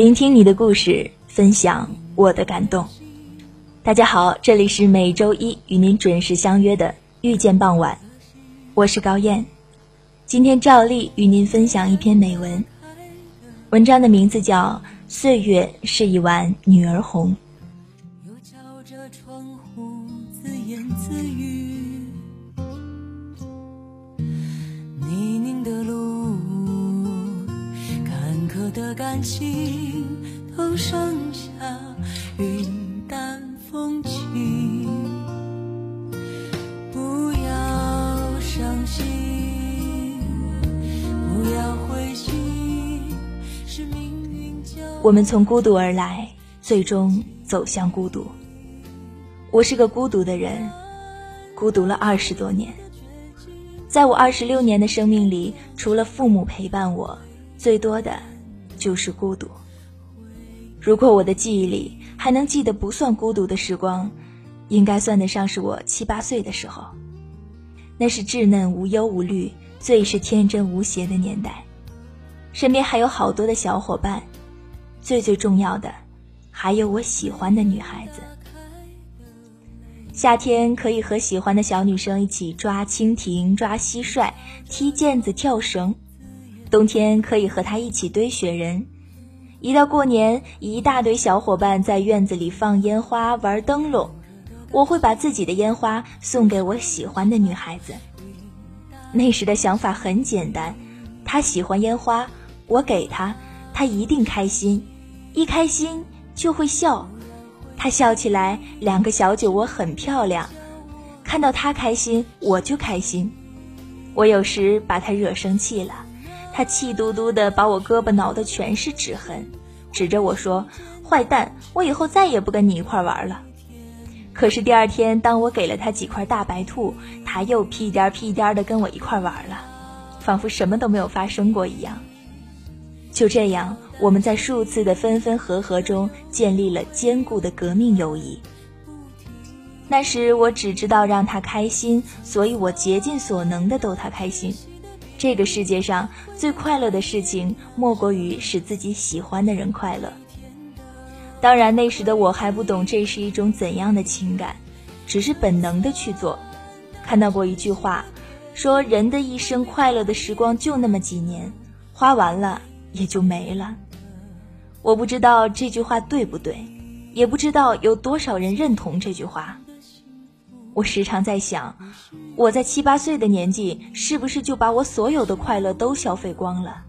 聆听你的故事，分享我的感动。大家好，这里是每周一与您准时相约的遇见傍晚，我是高燕。今天照例与您分享一篇美文，文章的名字叫《岁月是一碗女儿红》。感情都剩下云淡风轻，不要伤心，不要灰心，是命运教我们从孤独而来，最终走向孤独。我是个孤独的人，孤独了二十多年。在我二十六年的生命里，除了父母陪伴我，最多的。就是孤独。如果我的记忆里还能记得不算孤独的时光，应该算得上是我七八岁的时候。那是稚嫩无忧无虑、最是天真无邪的年代，身边还有好多的小伙伴，最最重要的，还有我喜欢的女孩子。夏天可以和喜欢的小女生一起抓蜻蜓、抓蟋蟀、踢毽子、跳绳。冬天可以和他一起堆雪人，一到过年，一大堆小伙伴在院子里放烟花、玩灯笼，我会把自己的烟花送给我喜欢的女孩子。那时的想法很简单，他喜欢烟花，我给他，他一定开心，一开心就会笑，他笑起来，两个小酒窝很漂亮，看到他开心，我就开心，我有时把他惹生气了。他气嘟嘟的把我胳膊挠的全是指痕，指着我说：“坏蛋，我以后再也不跟你一块玩了。”可是第二天，当我给了他几块大白兔，他又屁颠屁颠的跟我一块玩了，仿佛什么都没有发生过一样。就这样，我们在数次的分分合合中建立了坚固的革命友谊。那时我只知道让他开心，所以我竭尽所能的逗他开心。这个世界上最快乐的事情，莫过于使自己喜欢的人快乐。当然，那时的我还不懂这是一种怎样的情感，只是本能的去做。看到过一句话，说人的一生快乐的时光就那么几年，花完了也就没了。我不知道这句话对不对，也不知道有多少人认同这句话。我时常在想，我在七八岁的年纪，是不是就把我所有的快乐都消费光了？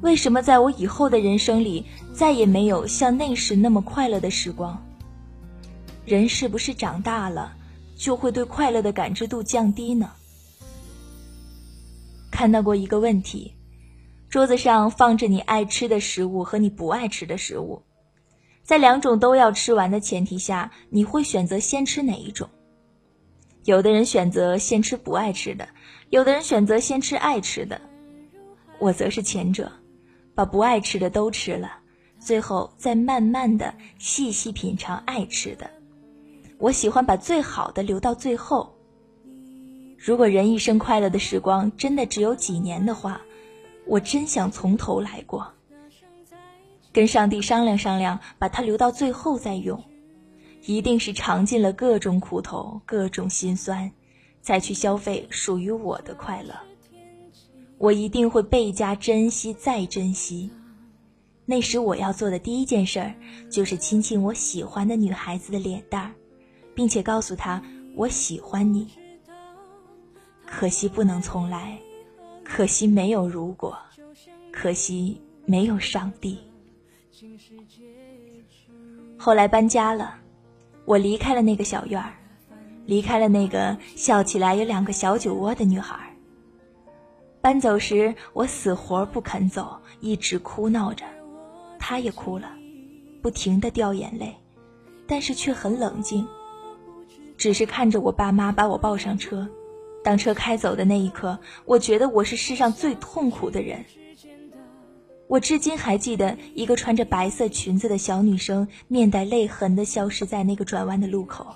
为什么在我以后的人生里，再也没有像那时那么快乐的时光？人是不是长大了，就会对快乐的感知度降低呢？看到过一个问题：桌子上放着你爱吃的食物和你不爱吃的食物，在两种都要吃完的前提下，你会选择先吃哪一种？有的人选择先吃不爱吃的，有的人选择先吃爱吃的，我则是前者，把不爱吃的都吃了，最后再慢慢的细细品尝爱吃的。我喜欢把最好的留到最后。如果人一生快乐的时光真的只有几年的话，我真想从头来过，跟上帝商量商量，把它留到最后再用。一定是尝尽了各种苦头、各种心酸，才去消费属于我的快乐。我一定会倍加珍惜，再珍惜。那时我要做的第一件事儿，就是亲亲我喜欢的女孩子的脸蛋儿，并且告诉她我喜欢你。可惜不能重来，可惜没有如果，可惜没有上帝。后来搬家了。我离开了那个小院儿，离开了那个笑起来有两个小酒窝的女孩。搬走时，我死活不肯走，一直哭闹着，她也哭了，不停的掉眼泪，但是却很冷静，只是看着我爸妈把我抱上车。当车开走的那一刻，我觉得我是世上最痛苦的人。我至今还记得一个穿着白色裙子的小女生，面带泪痕的消失在那个转弯的路口。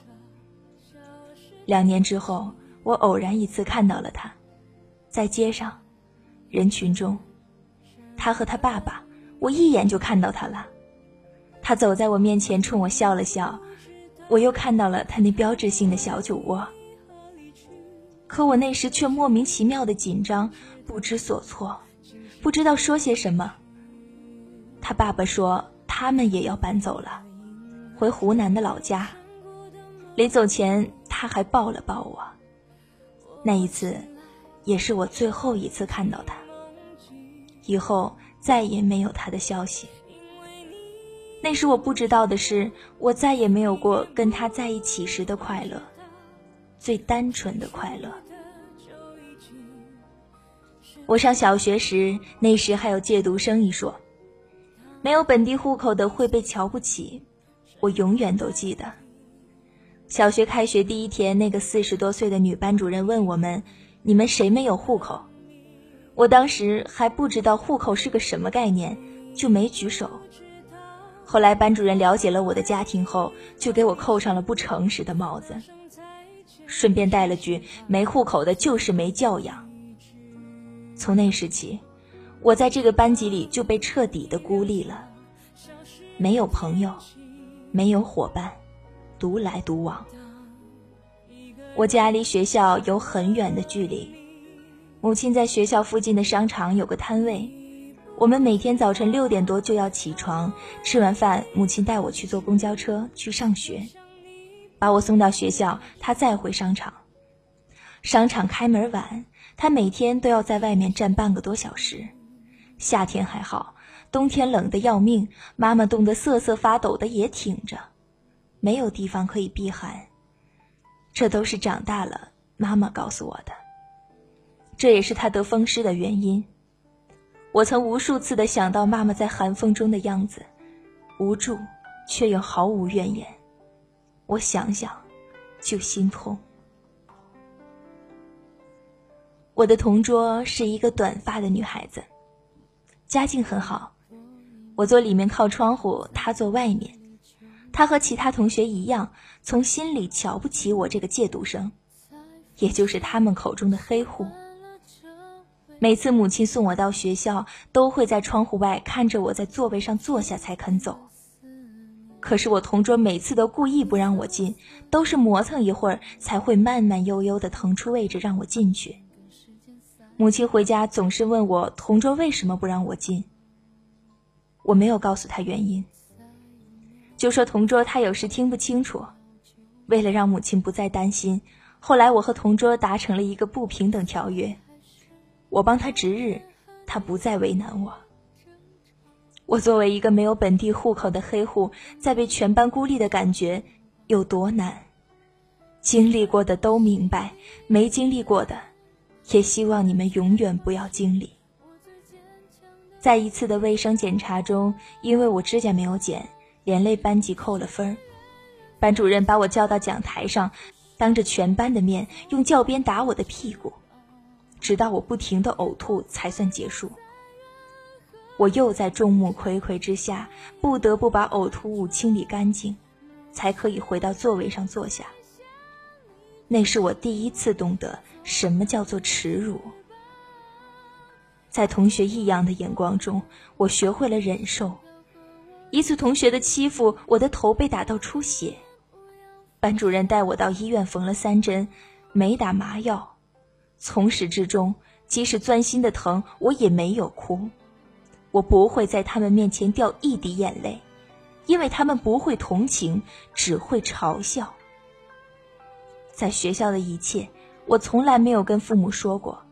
两年之后，我偶然一次看到了她，在街上，人群中，她和她爸爸，我一眼就看到她了。她走在我面前，冲我笑了笑，我又看到了她那标志性的小酒窝。可我那时却莫名其妙的紧张，不知所措，不知道说些什么。他爸爸说，他们也要搬走了，回湖南的老家。临走前，他还抱了抱我。那一次，也是我最后一次看到他。以后再也没有他的消息。那时我不知道的是，我再也没有过跟他在一起时的快乐，最单纯的快乐。我上小学时，那时还有借读生一说。没有本地户口的会被瞧不起，我永远都记得。小学开学第一天，那个四十多岁的女班主任问我们：“你们谁没有户口？”我当时还不知道户口是个什么概念，就没举手。后来班主任了解了我的家庭后，就给我扣上了不诚实的帽子，顺便带了句：“没户口的就是没教养。”从那时起。我在这个班级里就被彻底的孤立了，没有朋友，没有伙伴，独来独往。我家离学校有很远的距离，母亲在学校附近的商场有个摊位，我们每天早晨六点多就要起床，吃完饭，母亲带我去坐公交车去上学，把我送到学校，她再回商场。商场开门晚，她每天都要在外面站半个多小时。夏天还好，冬天冷得要命，妈妈冻得瑟瑟发抖的也挺着，没有地方可以避寒。这都是长大了妈妈告诉我的。这也是她得风湿的原因。我曾无数次的想到妈妈在寒风中的样子，无助却又毫无怨言。我想想，就心痛。我的同桌是一个短发的女孩子。家境很好，我坐里面靠窗户，他坐外面。他和其他同学一样，从心里瞧不起我这个借读生，也就是他们口中的黑户。每次母亲送我到学校，都会在窗户外看着我在座位上坐下才肯走。可是我同桌每次都故意不让我进，都是磨蹭一会儿才会慢慢悠悠地腾出位置让我进去。母亲回家总是问我同桌为什么不让我进。我没有告诉他原因，就说同桌他有时听不清楚。为了让母亲不再担心，后来我和同桌达成了一个不平等条约，我帮他值日，他不再为难我。我作为一个没有本地户口的黑户，在被全班孤立的感觉有多难，经历过的都明白，没经历过的。也希望你们永远不要经历。在一次的卫生检查中，因为我指甲没有剪，连累班级扣了分儿。班主任把我叫到讲台上，当着全班的面用教鞭打我的屁股，直到我不停的呕吐才算结束。我又在众目睽睽之下，不得不把呕吐物清理干净，才可以回到座位上坐下。那是我第一次懂得什么叫做耻辱。在同学异样的眼光中，我学会了忍受。一次同学的欺负，我的头被打到出血，班主任带我到医院缝了三针，没打麻药。从始至终，即使钻心的疼，我也没有哭。我不会在他们面前掉一滴眼泪，因为他们不会同情，只会嘲笑。在学校的一切，我从来没有跟父母说过。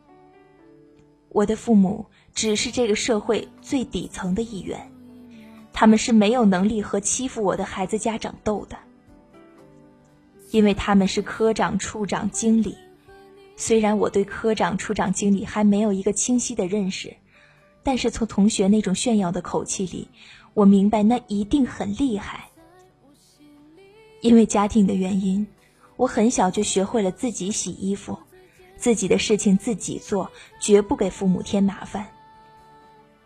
我的父母只是这个社会最底层的一员，他们是没有能力和欺负我的孩子家长斗的，因为他们是科长、处长、经理。虽然我对科长、处长、经理还没有一个清晰的认识。但是从同学那种炫耀的口气里，我明白那一定很厉害。因为家庭的原因，我很小就学会了自己洗衣服，自己的事情自己做，绝不给父母添麻烦。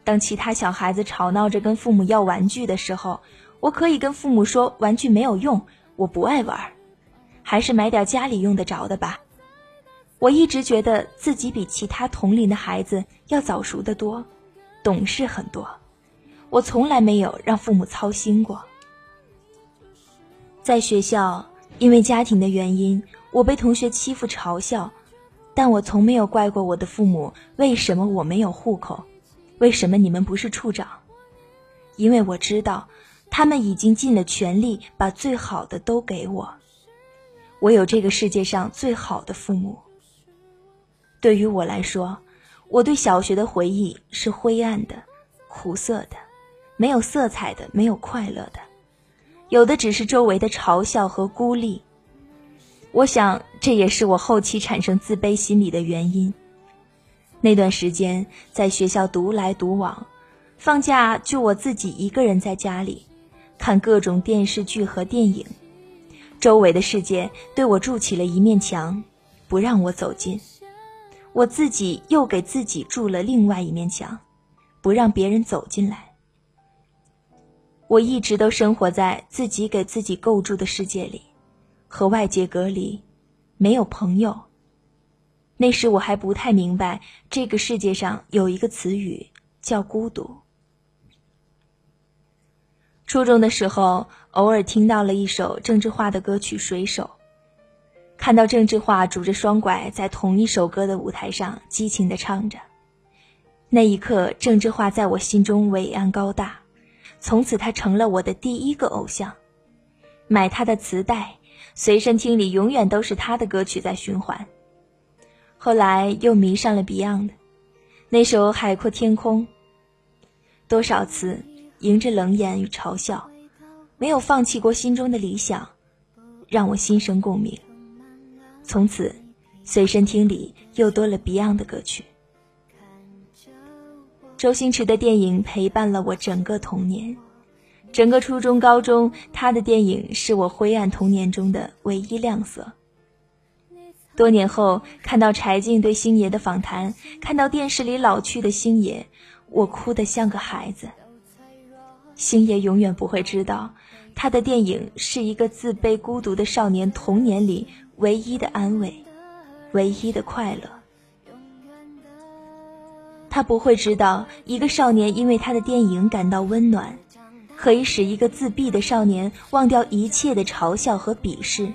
当其他小孩子吵闹着跟父母要玩具的时候，我可以跟父母说玩具没有用，我不爱玩，还是买点家里用得着的吧。我一直觉得自己比其他同龄的孩子要早熟得多。懂事很多，我从来没有让父母操心过。在学校，因为家庭的原因，我被同学欺负嘲笑，但我从没有怪过我的父母。为什么我没有户口？为什么你们不是处长？因为我知道，他们已经尽了全力把最好的都给我。我有这个世界上最好的父母。对于我来说。我对小学的回忆是灰暗的、苦涩的，没有色彩的，没有快乐的，有的只是周围的嘲笑和孤立。我想，这也是我后期产生自卑心理的原因。那段时间在学校独来独往，放假就我自己一个人在家里，看各种电视剧和电影，周围的世界对我筑起了一面墙，不让我走进。我自己又给自己筑了另外一面墙，不让别人走进来。我一直都生活在自己给自己构筑的世界里，和外界隔离，没有朋友。那时我还不太明白，这个世界上有一个词语叫孤独。初中的时候，偶尔听到了一首郑智化的歌曲《水手》。看到郑智化拄着双拐在同一首歌的舞台上激情地唱着，那一刻，郑智化在我心中伟岸高大，从此他成了我的第一个偶像。买他的磁带，随身听里永远都是他的歌曲在循环。后来又迷上了 Beyond，那首《海阔天空》，多少次迎着冷眼与嘲笑，没有放弃过心中的理想，让我心生共鸣。从此，随身听里又多了 Beyond 的歌曲。周星驰的电影陪伴了我整个童年，整个初中、高中，他的电影是我灰暗童年中的唯一亮色。多年后，看到柴静对星爷的访谈，看到电视里老去的星爷，我哭得像个孩子。星爷永远不会知道，他的电影是一个自卑、孤独的少年童年里。唯一的安慰，唯一的快乐。他不会知道，一个少年因为他的电影感到温暖，可以使一个自闭的少年忘掉一切的嘲笑和鄙视。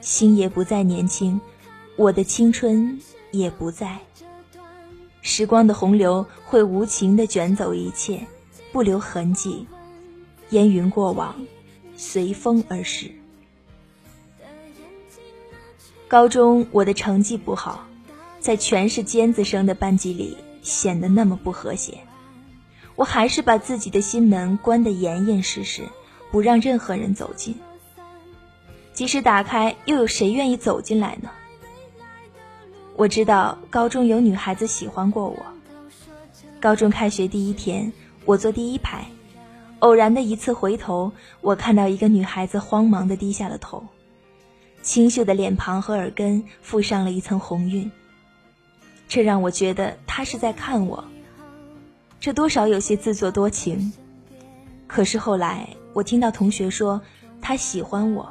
星爷不再年轻，我的青春也不在。时光的洪流会无情地卷走一切，不留痕迹，烟云过往，随风而逝。高中我的成绩不好，在全是尖子生的班级里显得那么不和谐。我还是把自己的心门关得严严实实，不让任何人走进。即使打开，又有谁愿意走进来呢？我知道高中有女孩子喜欢过我。高中开学第一天，我坐第一排，偶然的一次回头，我看到一个女孩子慌忙地低下了头。清秀的脸庞和耳根附上了一层红晕，这让我觉得他是在看我。这多少有些自作多情。可是后来我听到同学说他喜欢我，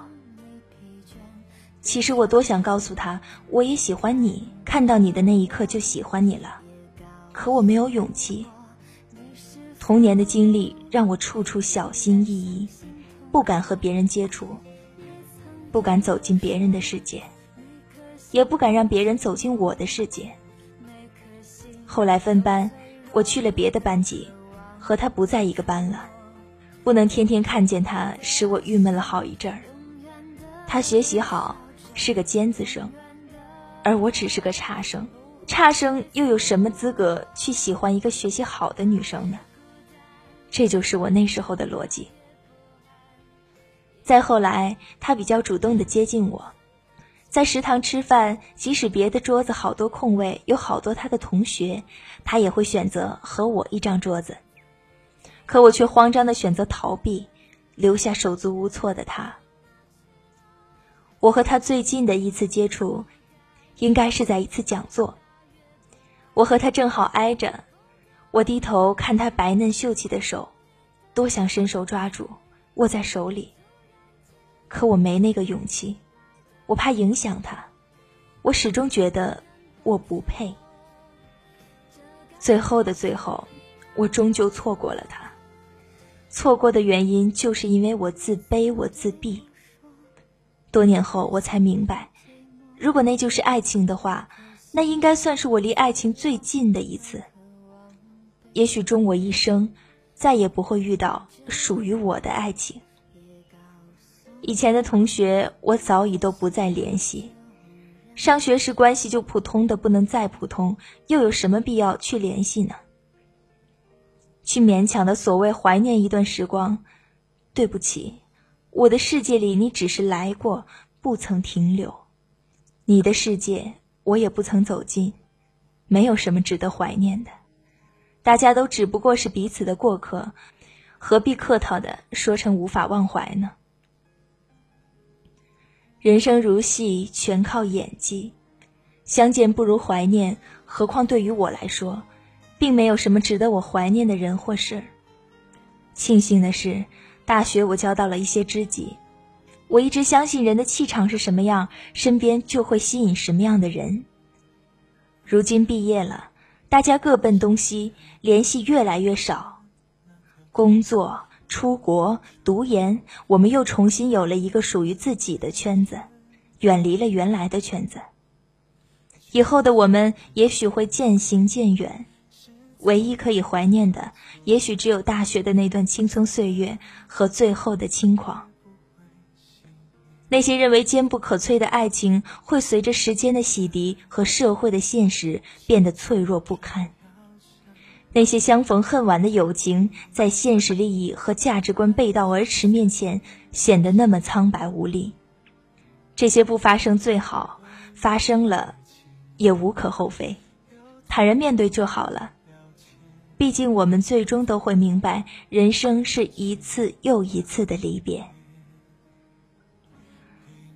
其实我多想告诉他我也喜欢你，看到你的那一刻就喜欢你了，可我没有勇气。童年的经历让我处处小心翼翼，不敢和别人接触。不敢走进别人的世界，也不敢让别人走进我的世界。后来分班，我去了别的班级，和他不在一个班了。不能天天看见他，使我郁闷了好一阵儿。他学习好，是个尖子生，而我只是个差生。差生又有什么资格去喜欢一个学习好的女生呢？这就是我那时候的逻辑。再后来，他比较主动的接近我，在食堂吃饭，即使别的桌子好多空位，有好多他的同学，他也会选择和我一张桌子。可我却慌张的选择逃避，留下手足无措的他。我和他最近的一次接触，应该是在一次讲座。我和他正好挨着，我低头看他白嫩秀气的手，多想伸手抓住，握在手里。可我没那个勇气，我怕影响他，我始终觉得我不配。最后的最后，我终究错过了他。错过的原因就是因为我自卑，我自闭。多年后我才明白，如果那就是爱情的话，那应该算是我离爱情最近的一次。也许终我一生，再也不会遇到属于我的爱情。以前的同学，我早已都不再联系。上学时关系就普通的不能再普通，又有什么必要去联系呢？去勉强的所谓怀念一段时光，对不起，我的世界里你只是来过，不曾停留。你的世界我也不曾走进，没有什么值得怀念的。大家都只不过是彼此的过客，何必客套的说成无法忘怀呢？人生如戏，全靠演技。相见不如怀念，何况对于我来说，并没有什么值得我怀念的人或事。庆幸的是，大学我交到了一些知己。我一直相信人的气场是什么样，身边就会吸引什么样的人。如今毕业了，大家各奔东西，联系越来越少。工作。出国读研，我们又重新有了一个属于自己的圈子，远离了原来的圈子。以后的我们也许会渐行渐远，唯一可以怀念的，也许只有大学的那段青葱岁月和最后的轻狂。那些认为坚不可摧的爱情，会随着时间的洗涤和社会的现实变得脆弱不堪。那些相逢恨晚的友情，在现实利益和价值观背道而驰面前，显得那么苍白无力。这些不发生最好，发生了，也无可厚非，坦然面对就好了。毕竟我们最终都会明白，人生是一次又一次的离别。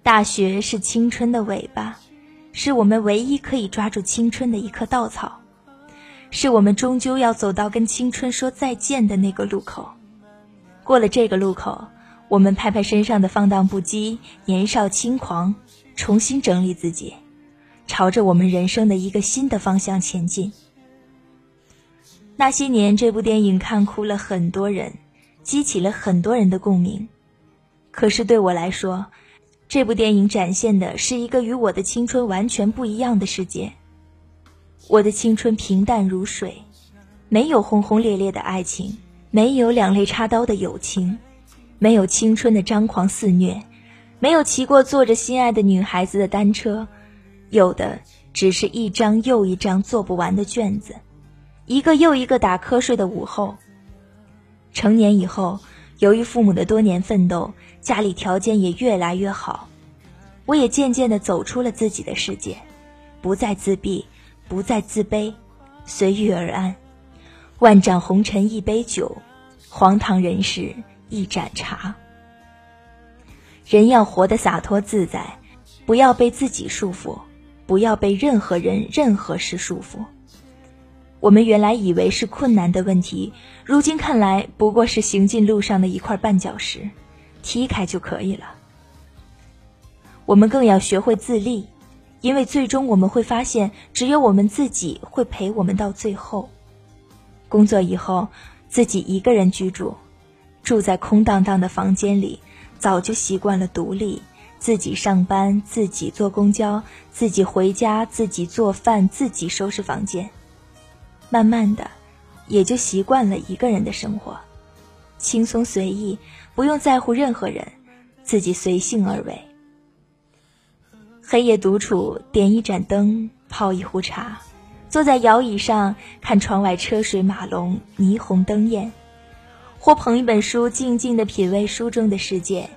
大学是青春的尾巴，是我们唯一可以抓住青春的一棵稻草。是我们终究要走到跟青春说再见的那个路口。过了这个路口，我们拍拍身上的放荡不羁、年少轻狂，重新整理自己，朝着我们人生的一个新的方向前进。那些年，这部电影看哭了很多人，激起了很多人的共鸣。可是对我来说，这部电影展现的是一个与我的青春完全不一样的世界。我的青春平淡如水，没有轰轰烈烈的爱情，没有两肋插刀的友情，没有青春的张狂肆虐，没有骑过坐着心爱的女孩子的单车，有的只是一张又一张做不完的卷子，一个又一个打瞌睡的午后。成年以后，由于父母的多年奋斗，家里条件也越来越好，我也渐渐地走出了自己的世界，不再自闭。不再自卑，随遇而安。万丈红尘一杯酒，荒唐人世一盏茶。人要活得洒脱自在，不要被自己束缚，不要被任何人、任何事束缚。我们原来以为是困难的问题，如今看来不过是行进路上的一块绊脚石，踢开就可以了。我们更要学会自立，因为最终我们会发现，只有我们自己会陪我们到最后。工作以后，自己一个人居住，住在空荡荡的房间里，早就习惯了独立，自己上班，自己坐公交，自己回家，自己做饭，自己收拾房间。慢慢的，也就习惯了一个人的生活，轻松随意，不用在乎任何人，自己随性而为。黑夜独处，点一盏灯，泡一壶茶，坐在摇椅上看窗外车水马龙、霓虹灯焰，或捧一本书，静静的品味书中的世界，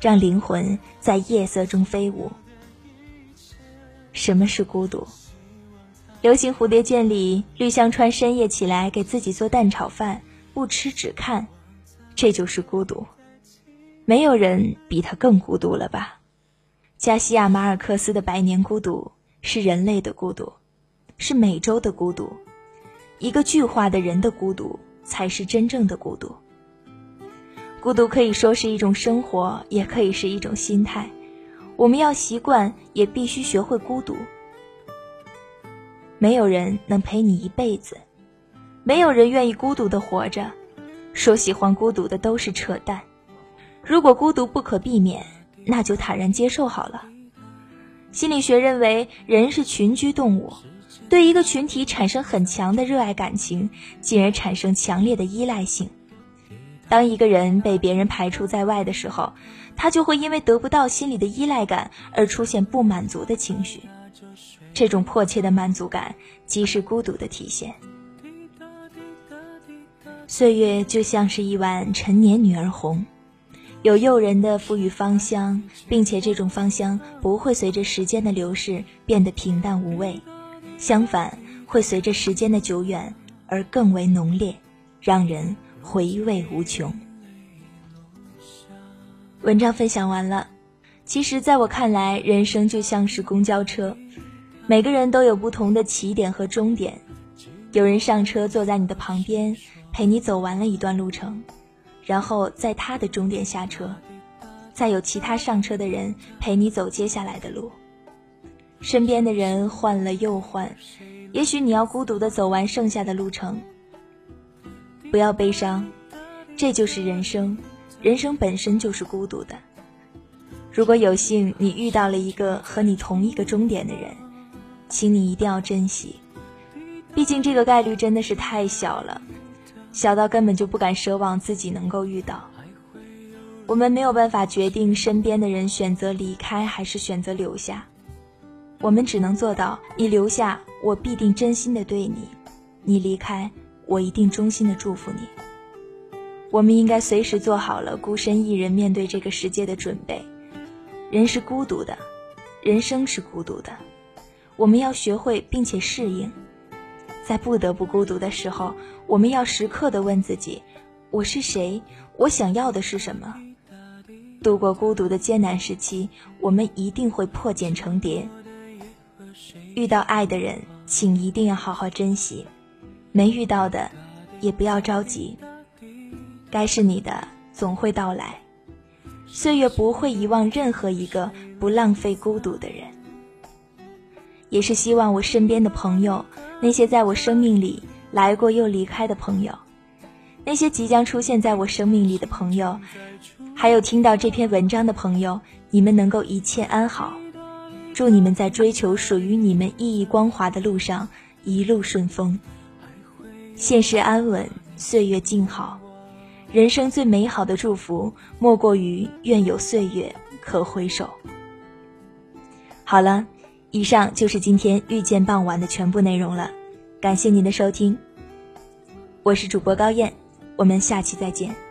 让灵魂在夜色中飞舞。什么是孤独？流星蝴蝶剑里，绿香川深夜起来给自己做蛋炒饭，不吃只看，这就是孤独。没有人比他更孤独了吧？加西亚马尔克斯的《百年孤独》是人类的孤独，是美洲的孤独，一个巨化的人的孤独才是真正的孤独。孤独可以说是一种生活，也可以是一种心态。我们要习惯，也必须学会孤独。没有人能陪你一辈子，没有人愿意孤独的活着。说喜欢孤独的都是扯淡。如果孤独不可避免，那就坦然接受好了。心理学认为，人是群居动物，对一个群体产生很强的热爱感情，进而产生强烈的依赖性。当一个人被别人排除在外的时候，他就会因为得不到心里的依赖感而出现不满足的情绪。这种迫切的满足感，即是孤独的体现。岁月就像是一碗陈年女儿红，有诱人的馥郁芳香，并且这种芳香不会随着时间的流逝变得平淡无味，相反会随着时间的久远而更为浓烈，让人回味无穷。文章分享完了，其实在我看来，人生就像是公交车。每个人都有不同的起点和终点，有人上车坐在你的旁边，陪你走完了一段路程，然后在他的终点下车，再有其他上车的人陪你走接下来的路。身边的人换了又换，也许你要孤独的走完剩下的路程。不要悲伤，这就是人生，人生本身就是孤独的。如果有幸你遇到了一个和你同一个终点的人。请你一定要珍惜，毕竟这个概率真的是太小了，小到根本就不敢奢望自己能够遇到。我们没有办法决定身边的人选择离开还是选择留下，我们只能做到：你留下，我必定真心的对你；你离开，我一定衷心的祝福你。我们应该随时做好了孤身一人面对这个世界的准备。人是孤独的，人生是孤独的。我们要学会并且适应，在不得不孤独的时候，我们要时刻的问自己：我是谁？我想要的是什么？度过孤独的艰难时期，我们一定会破茧成蝶。遇到爱的人，请一定要好好珍惜；没遇到的，也不要着急。该是你的，总会到来。岁月不会遗忘任何一个不浪费孤独的人。也是希望我身边的朋友，那些在我生命里来过又离开的朋友，那些即将出现在我生命里的朋友，还有听到这篇文章的朋友，你们能够一切安好。祝你们在追求属于你们熠熠光华的路上一路顺风，现实安稳，岁月静好。人生最美好的祝福，莫过于愿有岁月可回首。好了。以上就是今天遇见傍晚的全部内容了，感谢您的收听。我是主播高燕，我们下期再见。